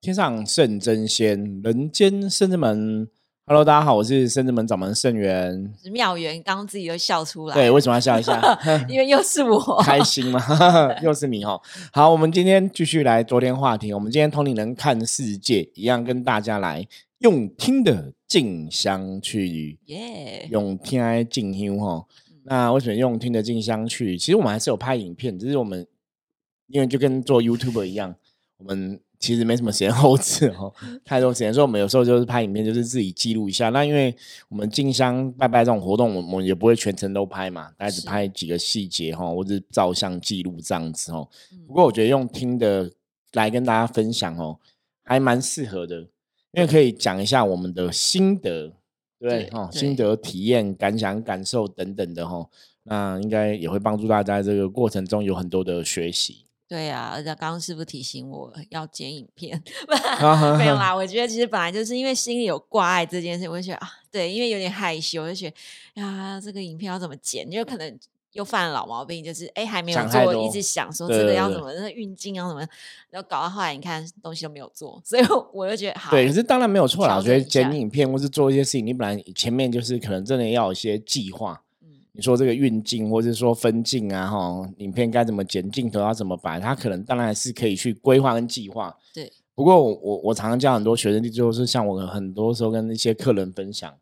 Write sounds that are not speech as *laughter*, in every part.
天上圣真仙，人间圣之门。Hello，大家好，我是圣之门掌门圣元，是妙元。刚刚自己都笑出来，对，为什么要笑一下？*laughs* 因为又是我，开心吗？*laughs* 又是你哦。好，我们今天继续来昨天话题。我们今天同龄人看世界，一样跟大家来用听的静香去，耶，用听来静香哈。那为什么用听的静香去？其实我们还是有拍影片，只是我们因为就跟做 YouTube 一样，我们。其实没什么时间后置哦，太多时间，所以我们有时候就是拍影片，就是自己记录一下。那因为我们进香拜拜这种活动，我们也不会全程都拍嘛，大概只拍几个细节哈，或者照相记录这样子哦。不过我觉得用听的来跟大家分享哦，还蛮适合的，因为可以讲一下我们的心得，对哦，心得体验、感想、感受等等的哈，那应该也会帮助大家这个过程中有很多的学习。对呀，而且刚刚师傅提醒我要剪影片，*laughs* 没有啦。我觉得其实本来就是因为心里有挂碍这件事，我就觉得啊，对，因为有点害羞，就觉得呀，这个影片要怎么剪？就可能又犯老毛病，就是哎还没有做，一直想说这个要怎么，那运镜要怎么，然后搞到后来你看东西都没有做，*laughs* 所以我就觉得好。对，可是当然没有错啦。我觉得剪影片或是做一些事情，你本来前面就是可能真的要有一些计划。你说这个运镜，或者说分镜啊，哈，影片该怎么剪，镜头要怎么摆，他可能当然是可以去规划跟计划。对。不过我我常常教很多学生，就是像我很多时候跟一些客人分享，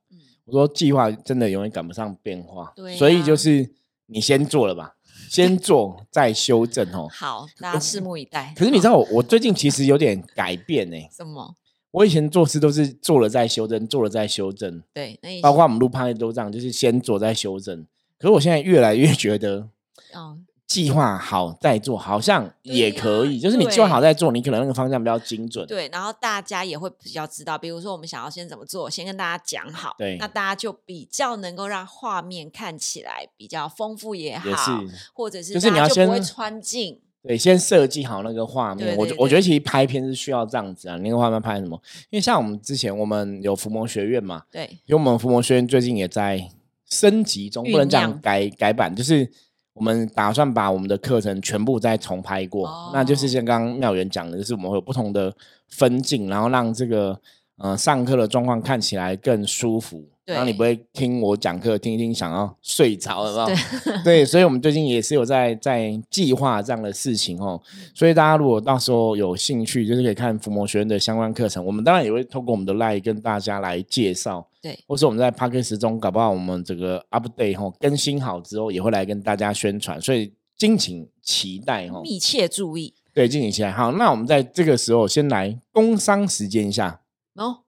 我说计划真的永远赶不上变化。对。所以就是你先做了吧，先 *laughs* 做再修正哦。好，大家拭目以待。可是你知道我我最近其实有点改变呢。什么？我以前做事都是做了再修正，做了再修正。对。包括我们录拍都这样，就是先做再修正。可是我现在越来越觉得，哦，计划好再做好像也可以，就是你计划好再做，你可能那个方向比较精准。对，然后大家也会比较知道，比如说我们想要先怎么做，先跟大家讲好，对，那大家就比较能够让画面看起来比较丰富也好，或者是就是你要先不会穿镜，对，先设计好那个画面。我我觉得其实拍片是需要这样子啊，那个画面拍什么？因为像我们之前我们有伏魔学院嘛，对，因为我们伏魔学院最近也在。升级中不能讲改改版，就是我们打算把我们的课程全部再重拍过，那就是像刚刚妙元讲的，就是我们会有不同的分镜，然后让这个呃上课的状况看起来更舒服。然后你不会听我讲课，听一听想要睡着了，是 *laughs* *laughs* 对，所以，我们最近也是有在在计划这样的事情哦。所以大家如果到时候有兴趣，就是可以看伏魔学院的相关课程。我们当然也会透过我们的 Line 跟大家来介绍，对，或是我们在 p a r k e 时中搞不好我们这个 Update 哈更新好之后，也会来跟大家宣传。所以敬请期待哈，密切注意。对，敬请期待。好，那我们在这个时候先来工商时间一下哦。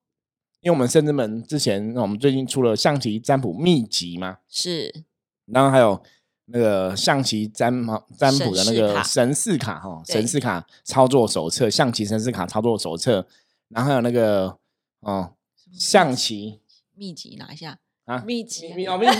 因为我们圣之门之前，我们最近出了象棋占卜秘籍嘛，是，然后还有那个象棋占占卜的那个神士卡哈，神士卡操作手册，象棋神士卡操作手册，然后还有那个哦，象棋秘籍拿一下啊，秘籍哦，秘籍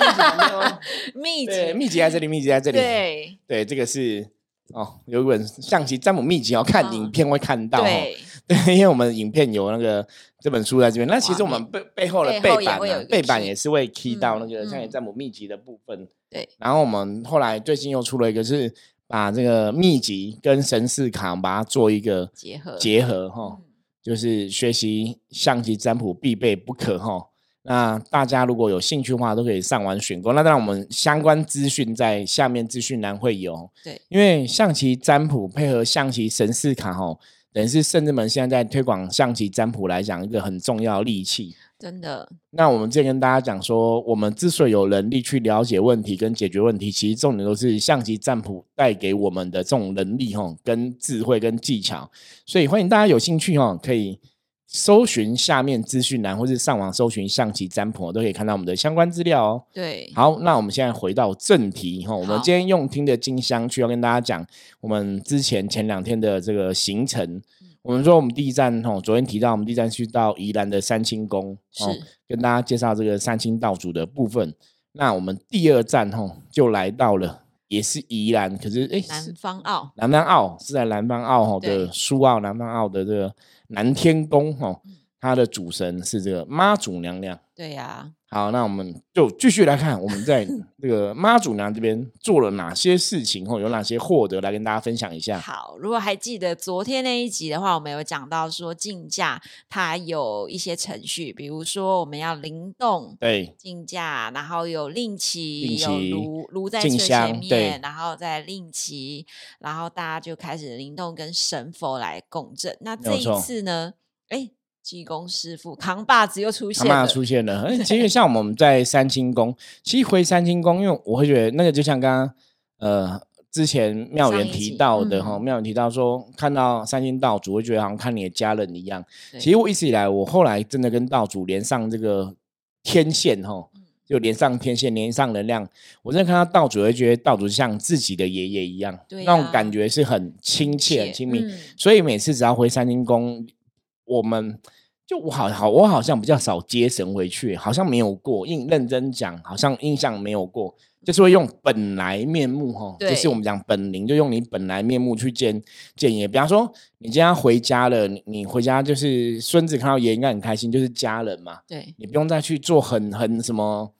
秘籍，秘籍 *laughs* 在这里，秘籍在这里，对对，这个是哦，有一本象棋占卜秘籍，要看影片会看到，对，*laughs* 对，因为我们影片有那个。这本书在这边，那其实我们背背后的背板呢，背板也是会 key 到那个像占卜秘籍的部分。对，然后我们后来最近又出了一个，是把这个秘籍跟神士卡把它做一个结合结合哈，就是学习象棋占卜必备不可哈。那大家如果有兴趣的话，都可以上网选购。那当然，我们相关资讯在下面资讯栏会有。对，因为象棋占卜配合象棋神士卡吼。等于是圣智门现在在推广象棋占卜来讲一个很重要利器，真的。那我们之前跟大家讲说，我们之所以有能力去了解问题跟解决问题，其实重点都是象棋占卜带给我们的这种能力吼，跟智慧跟技巧。所以欢迎大家有兴趣哈，可以。搜寻下面资讯栏，或是上网搜寻象棋占卜，都可以看到我们的相关资料哦。对，好，那我们现在回到正题哈。我们今天用听的金香去要跟大家讲，我们之前前两天的这个行程。我们说我们第一站哈，昨天提到我们第一站去到宜兰的三清宫，是跟大家介绍这个三清道主的部分。那我们第二站哈，就来到了也是宜兰，可是哎，南方澳，南方澳是在南方澳哈的苏澳南方澳的这个。南天宫哈，它的主神是这个妈祖娘娘。对呀。好，那我们就继续来看，我们在这个妈祖娘这边做了哪些事情，或有哪些获得，来跟大家分享一下。好，如果还记得昨天那一集的话，我们有讲到说竞价它有一些程序，比如说我们要灵动，对，竞价，然后有令旗，有炉炉在最前面，然后再令旗，然后大家就开始灵动跟神佛来共振。那这一次呢？哎。济公师傅扛把子又出现了，扛把子出现了。*laughs* 哎，其实像我们在三清宫，其实回三清宫，因为我会觉得那个就像刚刚呃之前妙元提到的哈，妙元提到说看到三清道主，会觉得好像看你的家人一样。其实我一直以来，我后来真的跟道主连上这个天线哈，就连上天线，连上能量。我真的看到道主，会觉得道主像自己的爷爷一样，那种感觉是很亲切、很亲密。所以每次只要回三清宫，我们。就我好好，我好像比较少接神回去，好像没有过。印认真讲，好像印象没有过，就是会用本来面目哈，就是我们讲本灵，就用你本来面目去见见爷。比方说，你今天回家了，你你回家就是孙子看到爷应该很开心，就是家人嘛。对，你不用再去做很很什么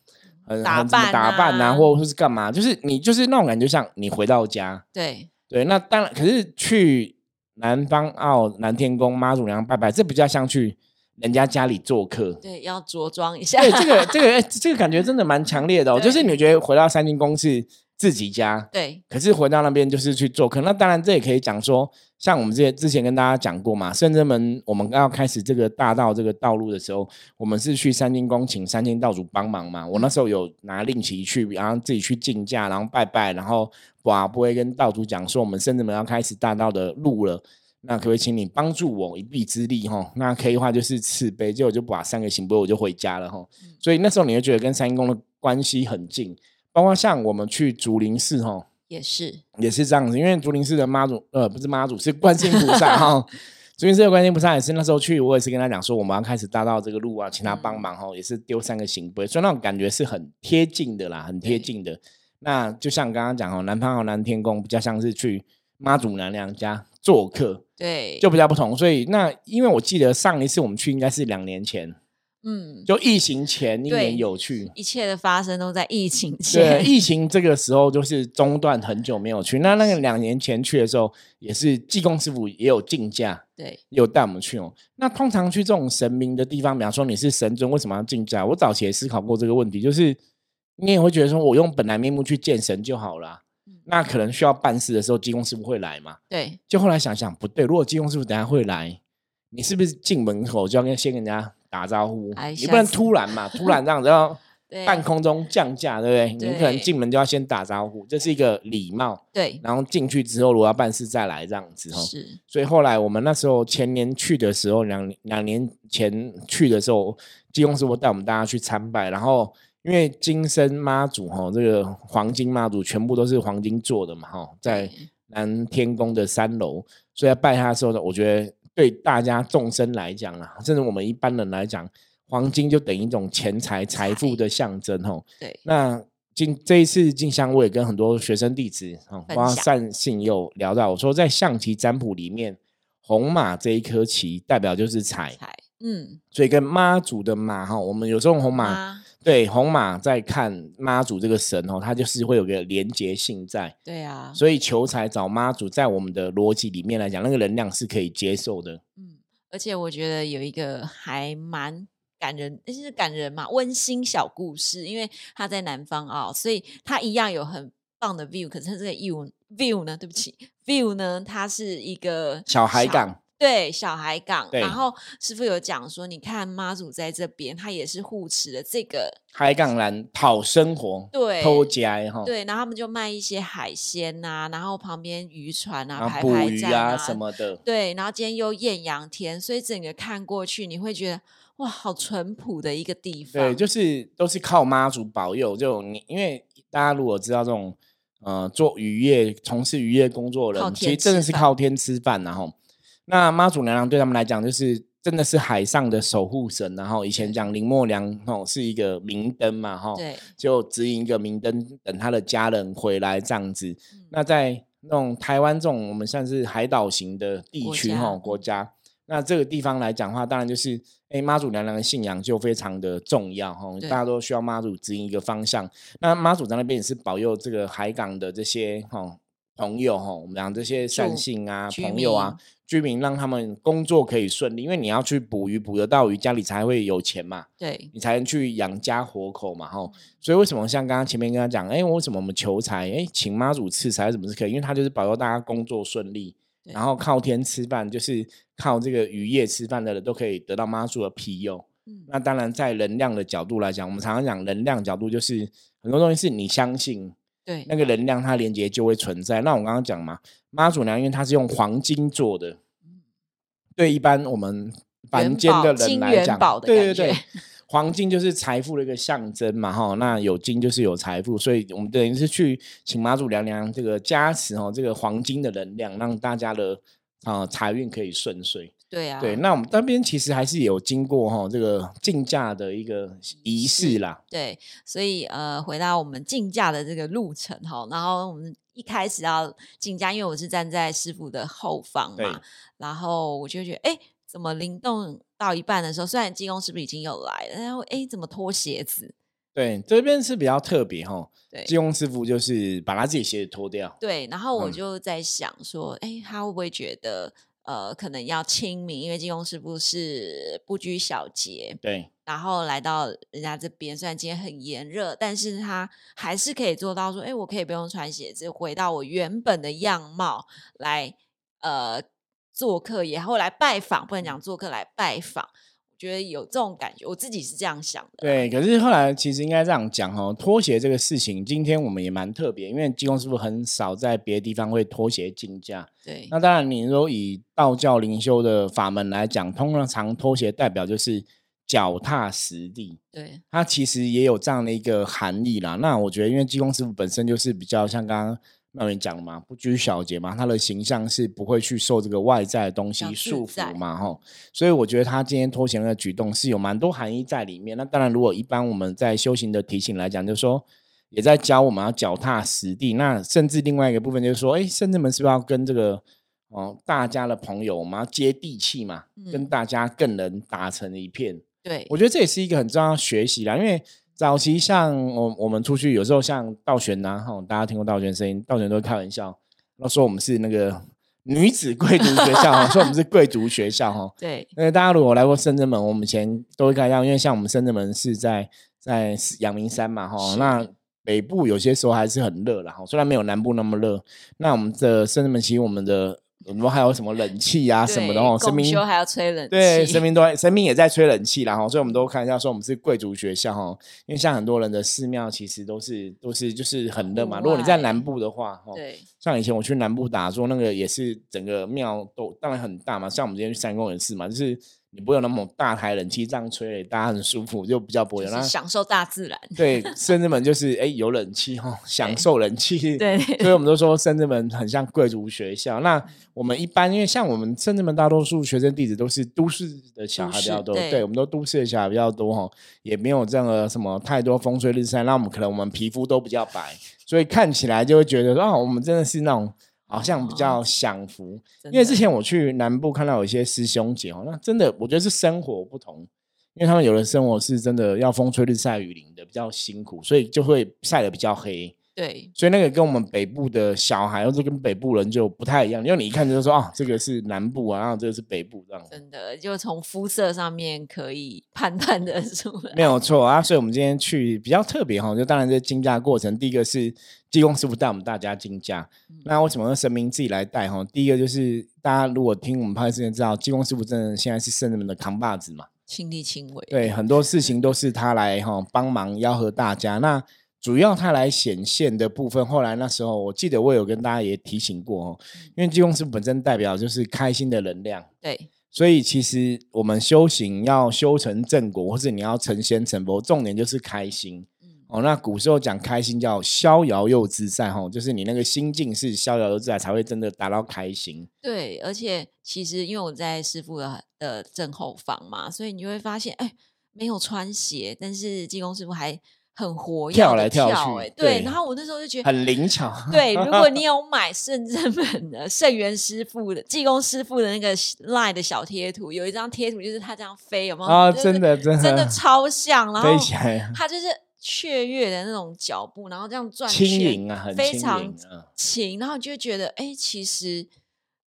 很打扮打扮啊，或者是干嘛，就是你就是那种感觉，像你回到家。对对，那当然，可是去南方澳南天宫妈祖娘拜拜，这比较像去。人家家里做客，对，要着装一下。对，这个 *laughs* 这个这个感觉真的蛮强烈的哦。就是你觉得回到三清宫是自己家，对，可是回到那边就是去做客。那当然，这也可以讲说，像我们这些之前跟大家讲过嘛，圣真门我们要开始这个大道这个道路的时候，我们是去三清宫请三清道主帮忙嘛。我那时候有拿令旗去，然后自己去竞价，然后拜拜，然后哇，不会跟道主讲说，我们圣真门要开始大道的路了。那可不可以请你帮助我一臂之力哈？那可以的话就是慈悲，结果就把三个行不我就回家了哈。所以那时候你会觉得跟三阴公的关系很近，包括像我们去竹林寺哈，也是也是这样子，因为竹林寺的妈祖呃不是妈祖是观世音菩萨哈，*laughs* 竹林寺的观世音菩萨也是那时候去，我也是跟他讲说我们要开始搭到这个路啊，请他帮忙哈，也是丢三个行不所以那种感觉是很贴近的啦，很贴近的。那就像刚刚讲哦，南方和南天宫比较像是去妈祖娘娘家做客。对，就比较不同，所以那因为我记得上一次我们去应该是两年前，嗯，就疫情前一年有去，一切的发生都在疫情前。对，疫情这个时候就是中断很久没有去。那那个两年前去的时候，也是济公师傅也有竞价，对，有带我们去哦。那通常去这种神明的地方，比方说你是神尊，为什么要竞价？我早期也思考过这个问题，就是你也会觉得说我用本来面目去见神就好了。那可能需要办事的时候，技工师傅会来嘛？对。就后来想想，不对，如果技工师傅等下会来，你是不是进门口就要跟先跟人家打招呼？你不能突然嘛，*laughs* 突然这样子要半空中降价，对不对？你可能进门就要先打招呼，这是一个礼貌。对。然后进去之后，如果要办事再来这样子哈。是。所以后来我们那时候前年去的时候，两两年前去的时候，技工师傅带我们大家去参拜，然后。因为金身妈祖哈，这个黄金妈祖全部都是黄金做的嘛哈，在南天宫的三楼，所以要拜他的时候呢，我觉得对大家众生来讲啊，甚至我们一般人来讲，黄金就等于一种钱财财富的象征哈。对。那今这一次进香，我也跟很多学生弟子啊，包括善信又聊到，我说在象棋占卜里面，红马这一颗棋代表就是财，嗯，所以跟妈祖的马哈，我们有这种红马。对，红马在看妈祖这个神哦，它就是会有个连结性在。对啊，所以求财找妈祖，在我们的逻辑里面来讲，那个能量是可以接受的。嗯，而且我觉得有一个还蛮感人，就是感人嘛，温馨小故事。因为他在南方啊，所以他一样有很棒的 view。可是这个 view view 呢，对不起，view 呢，它是一个小海港。对小海港，然后师傅有讲说，你看妈祖在这边，他也是护持的这个海港人讨生活，对偷家哈，对，然后他们就卖一些海鲜呐，然后旁边渔船啊，排捕鱼啊什么的，对，然后今天又艳阳天，所以整个看过去，你会觉得哇，好淳朴的一个地方，对，就是都是靠妈祖保佑，就你因为大家如果知道这种呃做渔业、从事渔业工作的人，其实真的是靠天吃饭，然后。那妈祖娘娘对他们来讲，就是真的是海上的守护神。然后以前讲林默娘哦，是一个明灯嘛，哈，对，就指引一个明灯，等他的家人回来这样子。那在那种台湾这种我们算是海岛型的地区哈国家，那这个地方来讲的话，当然就是哎妈祖娘娘的信仰就非常的重要哈，大家都需要妈祖指引一个方向。那妈祖在那边也是保佑这个海港的这些哈朋友哈，我们讲这些善信啊朋友啊居民，让他们工作可以顺利，因为你要去捕鱼捕得到鱼，家里才会有钱嘛，对你才能去养家活口嘛哈。所以为什么像刚刚前面跟他讲，哎，为什么我们求财，哎，请妈祖赐财怎么是可以？因为他就是保佑大家工作顺利。然后靠天吃饭，就是靠这个渔业吃饭的人都可以得到妈祖的庇佑。嗯，那当然在能量的角度来讲，我们常常讲能量角度，就是很多东西是你相信，对那个能量它连接就会存在。那我刚刚讲嘛，妈祖娘因为它是用黄金做的，对一般我们凡间的人来讲，对对对。黄金就是财富的一个象征嘛，哈，那有金就是有财富，所以我们等于是去请妈祖娘娘这个加持哦，这个黄金的能量，让大家的啊财运可以顺遂。对啊，对，那我们那边其实还是有经过哈这个竞价的一个仪式啦。对，所以呃，回到我们竞价的这个路程哈，然后我们一开始要竞价，因为我是站在师傅的后方嘛，然后我就觉得哎。怎么灵动到一半的时候，虽然济公是不是已经有来了，然后哎，怎么脱鞋子？对，这边是比较特别哈。对，济公师傅就是把他自己鞋子脱掉。对，然后我就在想说，哎，他会不会觉得呃，可能要亲民？因为金庸师傅是不拘小节。对，然后来到人家这边，虽然今天很炎热，但是他还是可以做到说，哎，我可以不用穿鞋子，回到我原本的样貌来，呃。做客也后来拜访，不能讲做客来拜访，我觉得有这种感觉，我自己是这样想的。对，可是后来其实应该这样讲哦，拖鞋这个事情，今天我们也蛮特别，因为济公师傅很少在别的地方会拖鞋进价。对，那当然，你说以道教灵修的法门来讲，通常拖鞋代表就是脚踏实地。对，它其实也有这样的一个含义啦。那我觉得，因为济公师傅本身就是比较像刚刚。那边讲嘛，不拘小节嘛，他的形象是不会去受这个外在的东西束缚嘛，哈，所以我觉得他今天脱鞋的举动是有蛮多含义在里面。那当然，如果一般我们在修行的提醒来讲，就是说也在教我们要脚踏实地。那甚至另外一个部分就是说，哎，甚至们是不是要跟这个哦大家的朋友，我们要接地气嘛，跟大家更能打成一片。对，我觉得这也是一个很重要学习啦，因为。早期像我我们出去有时候像道玄呐，哈，大家听过道玄声音，道玄都会开玩笑，那说我们是那个女子贵族学校 *laughs* 哈，说我们是贵族学校哈。对，因为大家如果来过深圳门，我们以前都会看到，因为像我们深圳门是在在阳明山嘛，哈，那北部有些时候还是很热的哈，虽然没有南部那么热，那我们的深圳门其实我们的。我们还有什么冷气啊什么的哦，神明还要吹冷气，对，神明都神明也在吹冷气啦哈，所以我们都看一下说我们是贵族学校哈，因为像很多人的寺庙其实都是都是就是很热嘛，如果你在南部的话哦，对，像以前我去南部打坐那个也是整个庙都当然很大嘛，像我们今天去三公也是嘛，就是。你不有那么大台冷气这样吹，大家很舒服，就比较不会有那享受大自然。对，*laughs* 甚至门就是哎有冷气哈，享受冷气。对，所以我们都说甚至门很像贵族学校。那我们一般因为像我们甚至门大多数学生弟子都是都市的小孩比较多，对，我们都都市的小孩比较多哈，也没有这样的什么太多风吹日晒，那我们可能我们皮肤都比较白，所以看起来就会觉得说啊，我们真的是那种。好像比较享福，因为之前我去南部看到有一些师兄姐哦，那真的我觉得是生活不同，因为他们有的生活是真的要风吹日晒雨淋的，比较辛苦，所以就会晒得比较黑。对，所以那个跟我们北部的小孩，或者跟北部人就不太一样，因为你一看就说啊，这个是南部啊，然后这个是北部这样。真的，就从肤色上面可以判断的出来。没有错啊，所以我们今天去比较特别哈，就当然这竞价过程，第一个是济公师傅带我们大家竞价。那为什么用神明自己来带哈？第一个就是大家如果听我们拍之前知道，济公师傅真的现在是圣人们的扛把子嘛，亲力亲为。对，很多事情都是他来哈帮忙吆喝大家。那主要它来显现的部分，后来那时候我记得我有跟大家也提醒过哦，因为济公师本身代表就是开心的能量，对，所以其实我们修行要修成正果，或者你要成仙成佛，重点就是开心。哦，那古时候讲开心叫逍遥又自在哈，就是你那个心境是逍遥又自在，才会真的达到开心。对，而且其实因为我在师傅的的正后方嘛，所以你就会发现，哎，没有穿鞋，但是济公师傅还。很活跃跳来跳去，对。然后我那时候就觉得很灵巧。*laughs* 对，如果你 *laughs* 有买圣正门的圣元师傅的济公师傅的那个 line 的小贴图，有一张贴图就是他这样飞，有没有？啊，真的，真的，真的超像。然后飞起来，他就是雀跃的那种脚步，然后这样转，轻盈啊，非常轻。然后就觉得，哎，其实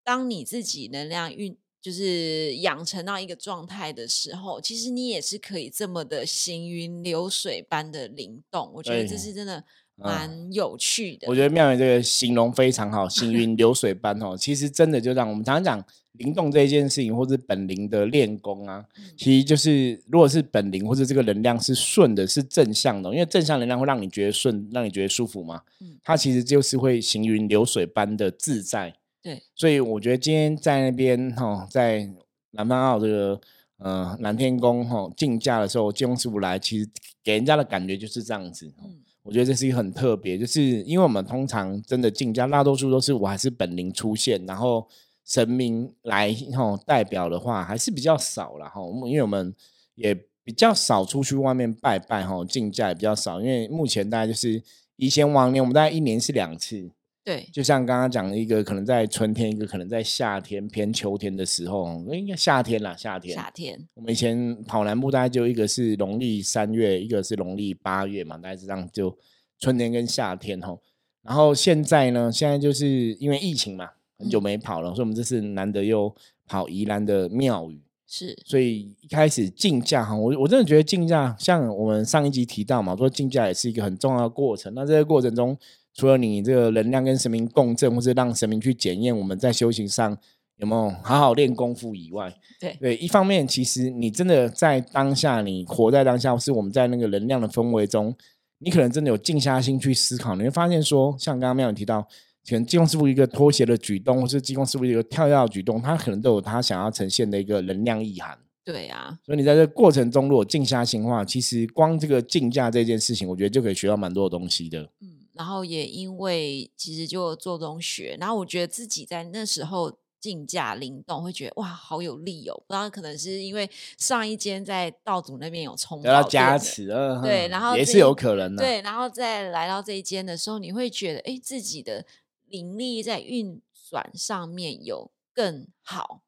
当你自己能量运。就是养成到一个状态的时候，其实你也是可以这么的行云流水般的灵动。我觉得这是真的蛮有趣的。我觉得妙圆这个形容非常好，行云流水般哦。其实真的就让我们常常讲灵动这一件事情，或是本灵的练功啊，其实就是如果是本灵或者这个能量是顺的，是正向的，因为正向能量会让你觉得顺，让你觉得舒服嘛。嗯，它其实就是会行云流水般的自在。对，所以我觉得今天在那边哈，在南方澳这个呃南天宫哈竞价的时候，金庸师傅来，其实给人家的感觉就是这样子。嗯，我觉得这是一个很特别，就是因为我们通常真的竞价，大多数都是我还是本灵出现，然后神明来哈代表的话还是比较少了哈。因为我们也比较少出去外面拜拜哈，竞价也比较少，因为目前大概就是以前往年我们大概一年是两次。对，就像刚刚讲的一个，可能在春天，一个可能在夏天偏秋天的时候，应该夏天啦，夏天。夏天。我们以前跑南部，大概就一个是农历三月，一个是农历八月嘛，大概是这样，就春天跟夏天吼。然后现在呢，现在就是因为疫情嘛，很久没跑了，所以我们这次难得又跑宜兰的庙宇。是。所以一开始竞价哈，我我真的觉得竞价，像我们上一集提到嘛，说竞价也是一个很重要的过程。那这个过程中，除了你这个能量跟神明共振，或是让神明去检验我们在修行上有没有好好练功夫以外，对对，一方面其实你真的在当下，你活在当下，是我们在那个能量的氛围中，你可能真的有静下心去思考，你会发现说，像刚刚妙有提到，可能济公师傅一个拖鞋的举动，或是济公师傅一个跳跃的举动，他可能都有他想要呈现的一个能量意涵。对啊，所以你在这过程中如果静下心话，其实光这个竞价这件事情，我觉得就可以学到蛮多的东西的。嗯。然后也因为其实就做中学，然后我觉得自己在那时候竞价灵动，会觉得哇好有力哦。不知道可能是因为上一间在道祖那边有冲得到加持，对，然后也是有可能的。对，然后再来到这一间的时候，你会觉得哎，自己的灵力在运转上面有更好。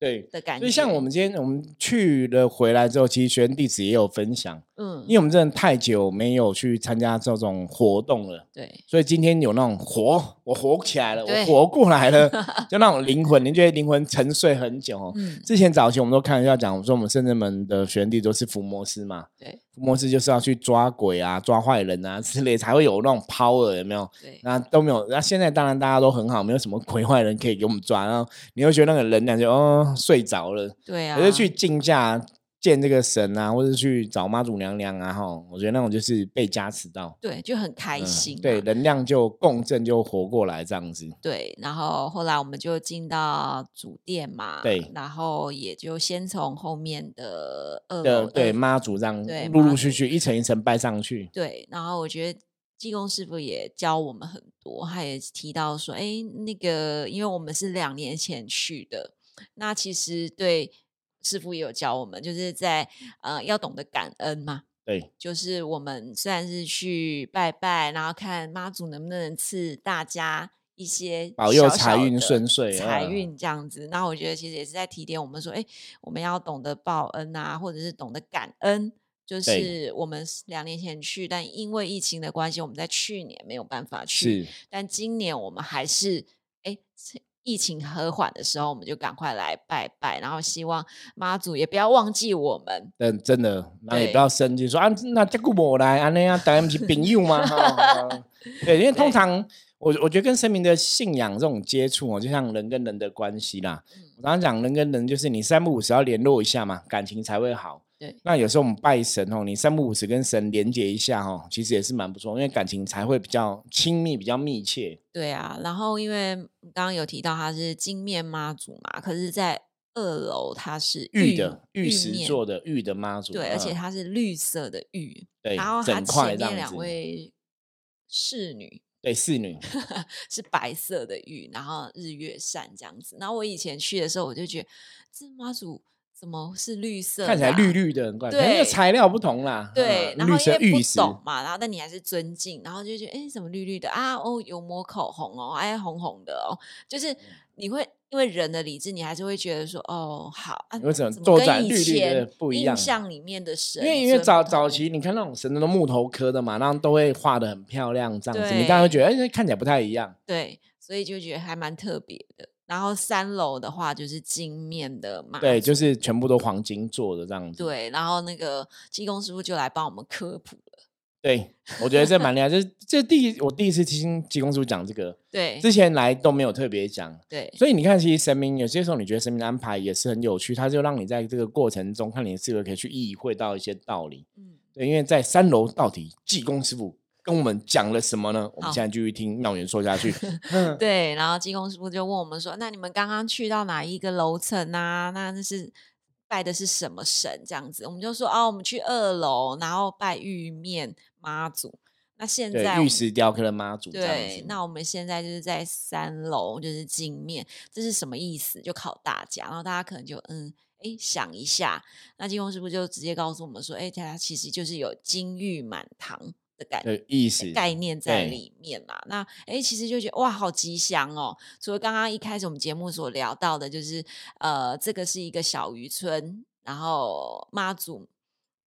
对的感觉，所以像我们今天我们去了回来之后，其实学生弟子也有分享，嗯，因为我们真的太久没有去参加这种活动了，对，所以今天有那种活，我活起来了，我活过来了，*laughs* 就那种灵魂，您觉得灵魂沉睡很久？嗯，之前早期我们都开玩笑讲，我说我们圣人门的学生弟都是伏魔师嘛，对。模式就是要去抓鬼啊、抓坏人啊之类，才会有那种 power，有没有？对，那都没有。那现在当然大家都很好，没有什么鬼坏人可以给我们抓，然后你会觉得那个人感觉哦睡着了。对啊，可是去竞价。见这个神啊，或者去找妈祖娘娘啊，哈，我觉得那种就是被加持到，对，就很开心，对，能量就共振，就活过来这样子。对，然后后来我们就进到主殿嘛，对，然后也就先从后面的二楼，对，妈祖这样陆陆续续一层一层拜上去。对，然后我觉得济公师傅也教我们很多，他也提到说，哎，那个因为我们是两年前去的，那其实对。师傅也有教我们，就是在呃要懂得感恩嘛。对，就是我们虽然是去拜拜，然后看妈祖能不能赐大家一些保佑财运顺遂、财运这样子。那我觉得其实也是在提点我们说，哎，我们要懂得报恩啊，或者是懂得感恩。就是我们两年前去，但因为疫情的关系，我们在去年没有办法去。是，但今年我们还是哎。疫情和缓的时候，我们就赶快来拜拜，然后希望妈祖也不要忘记我们。嗯，真的，那也不要生气，说啊，那这个我来，啊，那样大家不是朋友吗？对，因为通常我我觉得跟神明的信仰这种接触哦，就像人跟人的关系啦。我刚刚讲人跟人，就是你三不五时要联络一下嘛，感情才会好。对，那有时候我们拜神哦，你三不五时跟神连接一下哦，其实也是蛮不错，因为感情才会比较亲密、比较密切。对啊，然后因为刚刚有提到他是金面妈祖嘛，可是，在二楼它是玉的玉石做的玉的妈祖，对，而且它是绿色的玉，对，然后它前面两位侍女，对，侍女 *laughs* 是白色的玉，然后日月扇这样子。然后我以前去的时候，我就觉得这妈祖。怎么是绿色？看起来绿绿的，很怪。对，因为材料不同啦。对，然后因为不懂嘛，然后但你还是尊敬，然后就觉得哎，怎么绿绿的啊？哦，有抹口红哦，哎，红红的哦，就是你会因为人的理智，你还是会觉得说哦，好，为什么坐在绿绿的不一样？印象里面的神，因为因为早早期你看那种神都木头刻的嘛，然后都会画的很漂亮，这样子，你当然会觉得哎，看起来不太一样。对，所以就觉得还蛮特别的。然后三楼的话就是金面的嘛，对，就是全部都黄金做的这样子。对，然后那个技工师傅就来帮我们科普了。对，我觉得这蛮厉害，这这第我第一次听技工师傅讲这个，对，之前来都没有特别讲。对，所以你看，其实神明有些时候你觉得神明的安排也是很有趣，他就让你在这个过程中看你是否可以去意会到一些道理。嗯，对，因为在三楼到底技工师傅。跟我们讲了什么呢？我们现在继续听妙元说下去。*laughs* 对，然后技工师傅就问我们说：“那你们刚刚去到哪一个楼层啊？那那是拜的是什么神？这样子，我们就说哦，我们去二楼，然后拜玉面妈祖。那现在玉石雕刻的妈祖。对，那我们现在就是在三楼，就是镜面，这是什么意思？就考大家，然后大家可能就嗯，哎，想一下。那金工师傅就直接告诉我们说：，哎，他其实就是有金玉满堂。”的感意思概念在里面嘛？那哎，其实就觉得哇，好吉祥哦！除了刚刚一开始我们节目所聊到的，就是呃，这个是一个小渔村，然后妈祖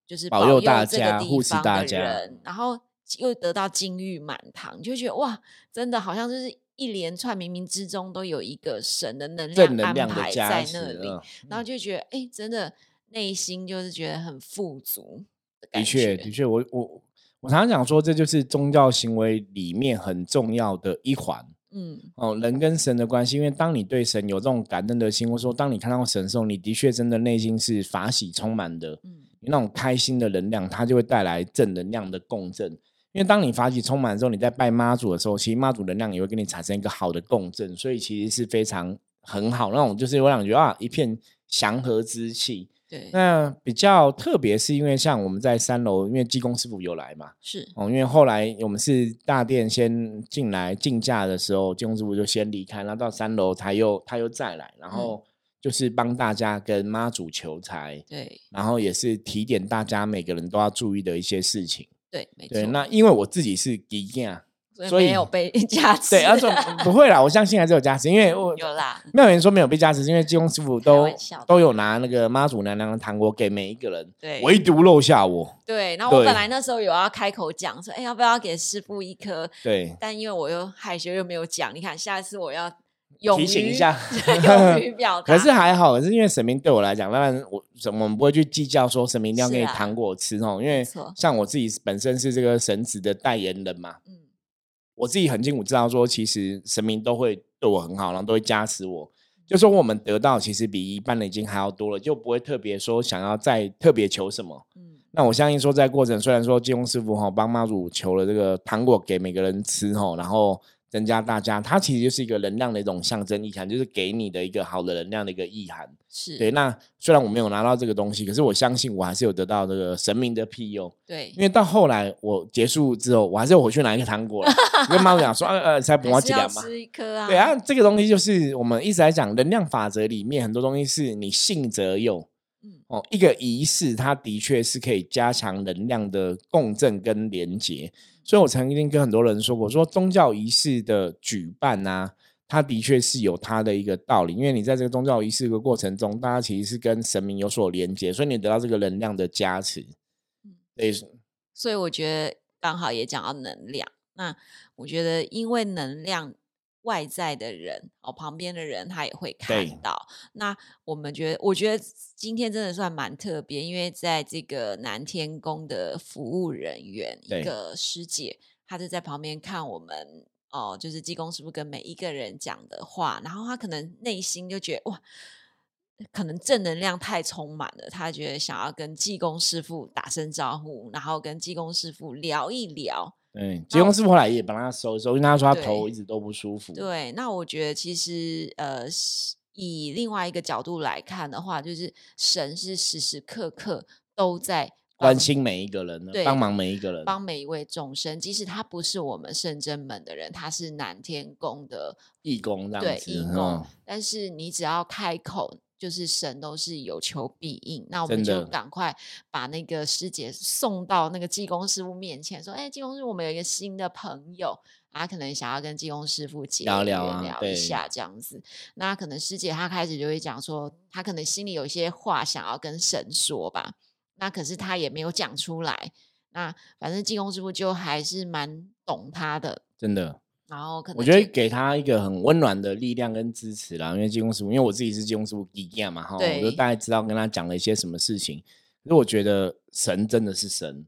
就是保佑大家、护持大家，然后又得到金玉满堂，就觉得哇，真的好像就是一连串冥冥之中都有一个神的能量安排在那里，然后就觉得哎，真的内心就是觉得很富足。的确，的确，我我。我常常讲说，这就是宗教行为里面很重要的一环。嗯，哦，人跟神的关系，因为当你对神有这种感恩的心，或者说当你看到神的时候，你的确真的内心是法喜充满的。嗯，那种开心的能量，它就会带来正能量的共振。因为当你法喜充满之后，你在拜妈祖的时候，其实妈祖能量也会跟你产生一个好的共振，所以其实是非常很好那种，就是我感觉啊，一片祥和之气。那比较特别是因为像我们在三楼，因为技工师傅有来嘛，是哦，因为后来我们是大殿先进来竞价的时候，技工师傅就先离开，然后到三楼他又他又再来，然后就是帮大家跟妈祖求财，对，然后也是提点大家每个人都要注意的一些事情，对，没错。那因为我自己是基建。所以没有被 *laughs* 加持，对，而且不会啦，我相信还是有加持，因为我有啦。没有人说没有被加持，是因为济公师傅都都有拿那个妈祖娘娘的糖果给每一个人，对，唯独漏下我。对，然后我本来那时候有要开口讲说，哎，要不要给师傅一颗？对，但因为我又害羞又没有讲，你看下一次我要提醒一下，*laughs* 勇于表达。可是还好，可是因为神明对我来讲，当然我我们不会去计较说神明一定要给你糖果吃哦，因为像我自己本身是这个神子的代言人嘛，嗯。我自己很清楚知道，说其实神明都会对我很好，然后都会加持我。就说我们得到其实比一般的已经还要多了，就不会特别说想要再特别求什么。嗯，那我相信说在过程，虽然说金庸师傅哈帮妈祖求了这个糖果给每个人吃哈，然后。增加大家，它其实就是一个能量的一种象征意涵，就是给你的一个好的能量的一个意涵。是对。那虽然我没有拿到这个东西，可是我相信我还是有得到这个神明的庇佑。对。因为到后来我结束之后，我还是要回去拿一个糖果，*laughs* 跟妈妈讲说：“呃呃，才补我几两嘛。”吃一颗啊。对啊，这个东西就是我们一直在讲能量法则里面很多东西是你信则有。嗯。哦，一个仪式，它的确是可以加强能量的共振跟连接。所以我曾经跟很多人说过，说宗教仪式的举办啊，它的确是有它的一个道理，因为你在这个宗教仪式的过程中，大家其实是跟神明有所连接，所以你得到这个能量的加持。嗯，对。所以我觉得刚好也讲到能量，那我觉得因为能量。外在的人哦，旁边的人他也会看到。那我们觉得，我觉得今天真的算蛮特别，因为在这个南天宫的服务人员，一个师姐，她就在旁边看我们哦，就是济公师傅跟每一个人讲的话，然后她可能内心就觉得哇，可能正能量太充满了，他觉得想要跟济公师傅打声招呼，然后跟济公师傅聊一聊。对，吉公师傅后来也帮他收收，因为他说他头一直都不舒服。对，那我觉得其实呃，以另外一个角度来看的话，就是神是时时刻刻都在关心每一个人，帮忙每一个人，帮每一位众生，即使他不是我们圣真门的人，他是南天宫的义工，对义工，但是你只要开口。就是神都是有求必应，那我们就赶快把那个师姐送到那个济公师傅面前，说：“哎，济公师傅，我们有一个新的朋友，他可能想要跟济公师傅聊聊聊一下这样子。那可能师姐她开始就会讲说，她可能心里有一些话想要跟神说吧，那可是她也没有讲出来。那反正济公师傅就还是蛮懂她的，真的。”然后，我觉得给他一个很温暖的力量跟支持啦。因为金公师傅，因为我自己是金公师傅一样嘛，哈，我就大概知道跟他讲了一些什么事情。可是我觉得神真的是神，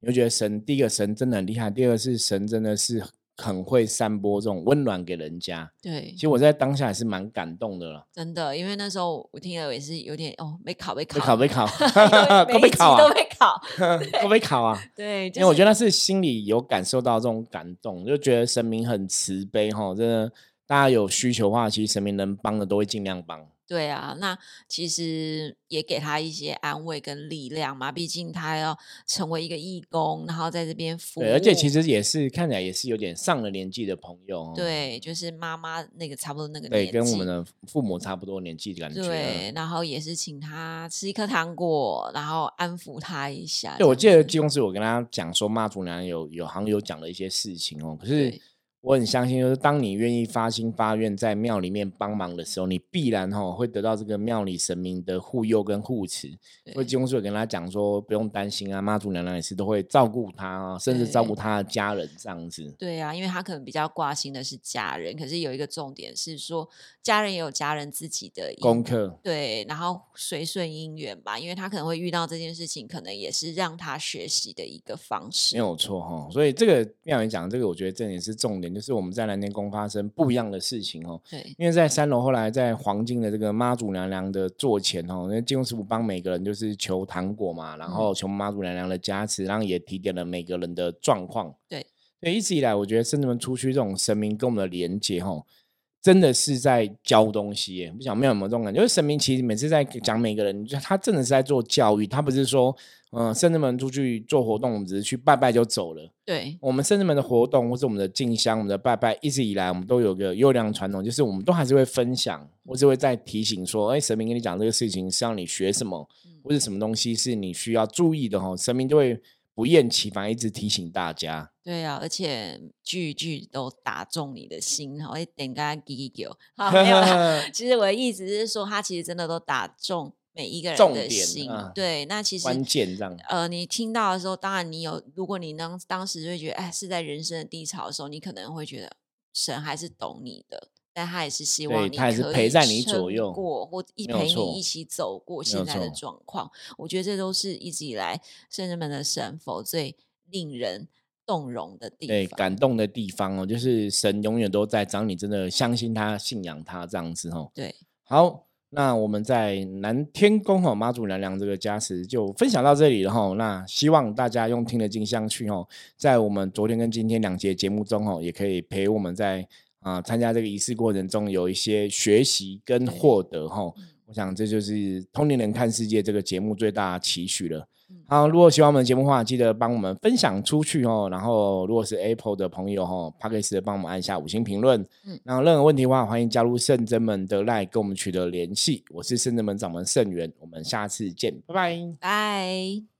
你会觉得神第一个神真的很厉害，第二个是神真的是。很会散播这种温暖给人家，对。其实我在当下还是蛮感动的了，真的，因为那时候我听了也是有点哦，没考，没考，没考，*laughs* 没 *laughs* 考，都没考，*laughs* 都没考，都没考啊。对，因为我觉得那是心里有感受到这种感动，就觉得神明很慈悲哈，真的，大家有需求的话，其实神明能帮的都会尽量帮。对啊，那其实也给他一些安慰跟力量嘛。毕竟他要成为一个义工，然后在这边服务。对，而且其实也是看起来也是有点上了年纪的朋友。对，就是妈妈那个差不多那个年纪，对，跟我们的父母差不多年纪的感觉。对，然后也是请他吃一颗糖果，然后安抚他一下。对，我记得济公师我跟他讲说，妈祖娘有有好像有讲了一些事情哦，可是。我很相信，就是当你愿意发心发愿在庙里面帮忙的时候，你必然哈会得到这个庙里神明的护佑跟护持。会济公师跟他讲说，不用担心啊，妈祖娘娘也是都会照顾他啊，甚至照顾他的家人这样子。对啊，因为他可能比较挂心的是家人，可是有一个重点是说，家人也有家人自己的功课。对，然后随顺因缘吧，因为他可能会遇到这件事情，可能也是让他学习的一个方式。没有错哈，所以这个庙里讲这个，我觉得这也是重点。就是我们在蓝天宫发生不一样的事情哦。对，因为在三楼后来在黄金的这个妈祖娘娘的座前哦，那金庸师傅帮每个人就是求糖果嘛，然后求妈祖娘娘的加持，然后也提点了每个人的状况。对，所以一直以来，我觉得圣人们出去这种神明跟我们的连接哈，真的是在教东西耶。不想没有没有这种感觉？因为神明其实每次在讲每个人，他真的是在做教育，他不是说。嗯，圣人们出去做活动，我们只是去拜拜就走了。对，我们圣人们的活动或是我们的进香、我们的拜拜，一直以来我们都有个优良传统，就是我们都还是会分享，或是会在提醒说，哎，神明跟你讲这个事情是让你学什么，或者什么东西是你需要注意的哈。神明就会不厌其烦一直提醒大家。对啊，而且句句都打中你的心，然后点个滴滴九。好，*laughs* 没有。*laughs* 其实我的意思是说，他其实真的都打中。每一个人的心，对，那其实关键这样。呃，你听到的时候，当然你有，如果你能当时会觉得，哎，是在人生的低潮的时候，你可能会觉得神还是懂你的，但他也是希望你，他也是陪在你左右过，或一陪你一起走过现在的状况。我觉得这都是一直以来圣人们的神佛最令人动容的地方，对，感动的地方哦，就是神永远都在，只要你真的相信他、信仰他这样子哦。对，好。那我们在南天宫哈妈祖娘娘这个加持就分享到这里了哈。那希望大家用听的镜像去哦，在我们昨天跟今天两节节目中哦，也可以陪我们在啊参加这个仪式过程中有一些学习跟获得哈。我想这就是《通灵人看世界》这个节目最大期许了。好，如果喜欢我们的节目的话，记得帮我们分享出去哦。然后，如果是 Apple 的朋友哈 p a r k e s 帮我们按下五星评论。嗯，然后任何问题的话，欢迎加入圣真门的 Line 跟我们取得联系。我是圣真门掌门圣元，我们下次见，拜拜，拜。